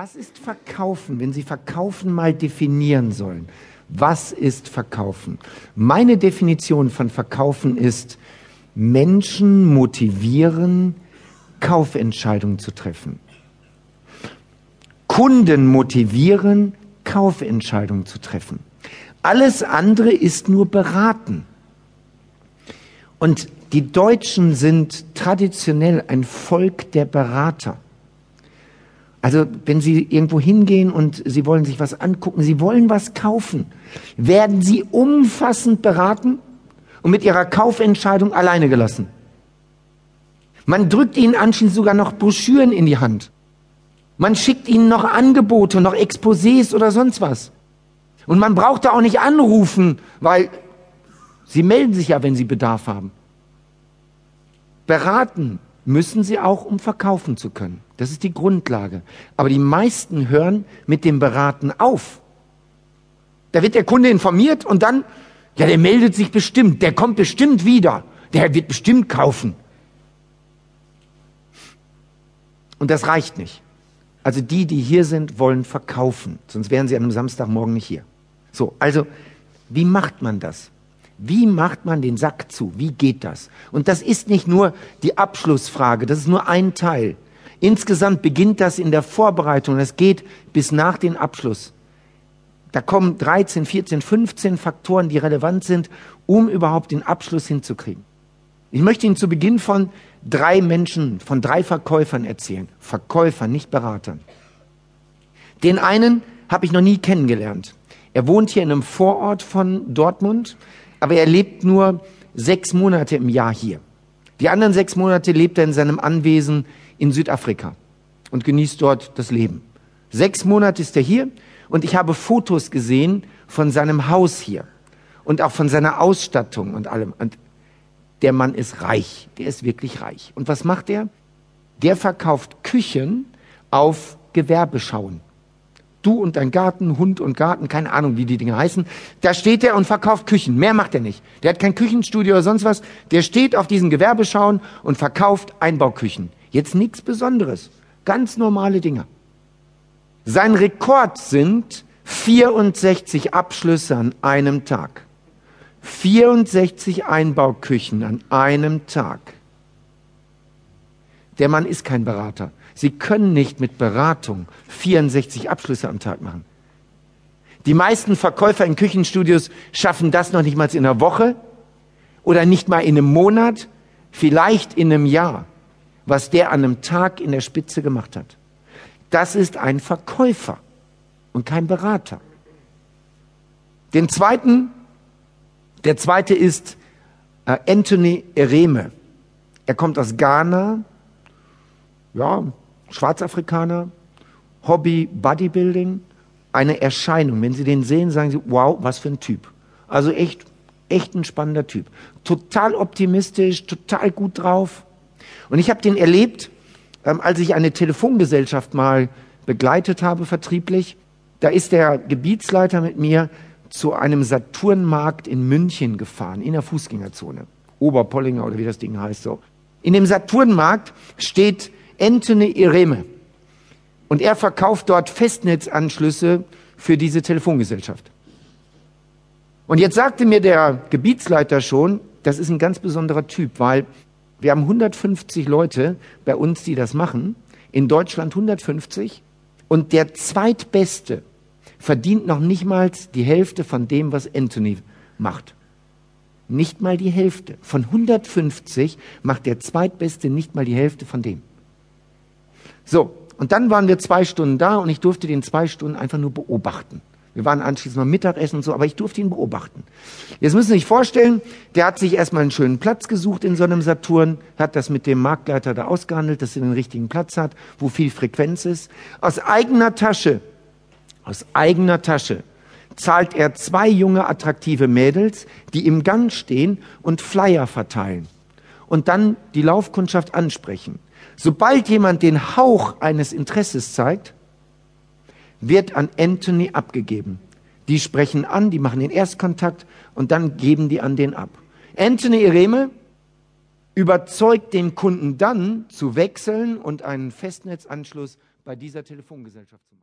Was ist Verkaufen, wenn Sie Verkaufen mal definieren sollen? Was ist Verkaufen? Meine Definition von Verkaufen ist, Menschen motivieren, Kaufentscheidungen zu treffen. Kunden motivieren, Kaufentscheidungen zu treffen. Alles andere ist nur beraten. Und die Deutschen sind traditionell ein Volk der Berater. Also wenn Sie irgendwo hingehen und Sie wollen sich was angucken, Sie wollen was kaufen, werden Sie umfassend beraten und mit Ihrer Kaufentscheidung alleine gelassen. Man drückt Ihnen anschließend sogar noch Broschüren in die Hand. Man schickt Ihnen noch Angebote, noch Exposés oder sonst was. Und man braucht da auch nicht anrufen, weil Sie melden sich ja, wenn Sie Bedarf haben. Beraten müssen Sie auch, um verkaufen zu können. Das ist die Grundlage. Aber die meisten hören mit dem Beraten auf. Da wird der Kunde informiert und dann, ja, der meldet sich bestimmt, der kommt bestimmt wieder, der wird bestimmt kaufen. Und das reicht nicht. Also die, die hier sind, wollen verkaufen, sonst wären sie an einem Samstagmorgen nicht hier. So, also wie macht man das? Wie macht man den Sack zu? Wie geht das? Und das ist nicht nur die Abschlussfrage, das ist nur ein Teil. Insgesamt beginnt das in der Vorbereitung. Es geht bis nach den Abschluss. Da kommen 13, 14, 15 Faktoren, die relevant sind, um überhaupt den Abschluss hinzukriegen. Ich möchte Ihnen zu Beginn von drei Menschen, von drei Verkäufern erzählen. Verkäufern, nicht Beratern. Den einen habe ich noch nie kennengelernt. Er wohnt hier in einem Vorort von Dortmund, aber er lebt nur sechs Monate im Jahr hier. Die anderen sechs Monate lebt er in seinem Anwesen in Südafrika und genießt dort das Leben. Sechs Monate ist er hier und ich habe Fotos gesehen von seinem Haus hier und auch von seiner Ausstattung und allem. Und der Mann ist reich, der ist wirklich reich. Und was macht er? Der verkauft Küchen auf Gewerbeschauen. Du und dein Garten, Hund und Garten, keine Ahnung, wie die Dinge heißen. Da steht er und verkauft Küchen. Mehr macht er nicht. Der hat kein Küchenstudio oder sonst was. Der steht auf diesen Gewerbeschauen und verkauft Einbauküchen. Jetzt nichts Besonderes. Ganz normale Dinge. Sein Rekord sind 64 Abschlüsse an einem Tag. 64 Einbauküchen an einem Tag. Der Mann ist kein Berater. Sie können nicht mit Beratung 64 Abschlüsse am Tag machen. Die meisten Verkäufer in Küchenstudios schaffen das noch nicht mal in einer Woche oder nicht mal in einem Monat, vielleicht in einem Jahr was der an einem Tag in der Spitze gemacht hat. Das ist ein Verkäufer und kein Berater. Den zweiten, der zweite ist äh, Anthony Ereme. Er kommt aus Ghana, ja, Schwarzafrikaner, Hobby Bodybuilding, eine Erscheinung. Wenn Sie den sehen, sagen Sie, wow, was für ein Typ. Also echt, echt ein spannender Typ. Total optimistisch, total gut drauf. Und ich habe den erlebt, ähm, als ich eine Telefongesellschaft mal begleitet habe, vertrieblich. Da ist der Gebietsleiter mit mir zu einem Saturnmarkt in München gefahren, in der Fußgängerzone. Oberpollinger oder wie das Ding heißt so. In dem Saturnmarkt steht Anthony Ireme. Und er verkauft dort Festnetzanschlüsse für diese Telefongesellschaft. Und jetzt sagte mir der Gebietsleiter schon, das ist ein ganz besonderer Typ, weil wir haben 150 Leute bei uns, die das machen. In Deutschland 150. Und der zweitbeste verdient noch nicht mal die Hälfte von dem, was Anthony macht. Nicht mal die Hälfte. Von 150 macht der zweitbeste nicht mal die Hälfte von dem. So, und dann waren wir zwei Stunden da und ich durfte den zwei Stunden einfach nur beobachten. Wir waren anschließend mal Mittagessen und so, aber ich durfte ihn beobachten. Jetzt müssen Sie sich vorstellen, der hat sich erstmal einen schönen Platz gesucht in so einem Saturn, hat das mit dem Marktleiter da ausgehandelt, dass er den richtigen Platz hat, wo viel Frequenz ist. Aus eigener Tasche, aus eigener Tasche zahlt er zwei junge, attraktive Mädels, die im Gang stehen und Flyer verteilen und dann die Laufkundschaft ansprechen. Sobald jemand den Hauch eines Interesses zeigt, wird an Anthony abgegeben. Die sprechen an, die machen den Erstkontakt und dann geben die an den ab. Anthony Ireme überzeugt den Kunden dann zu wechseln und einen Festnetzanschluss bei dieser Telefongesellschaft zu machen.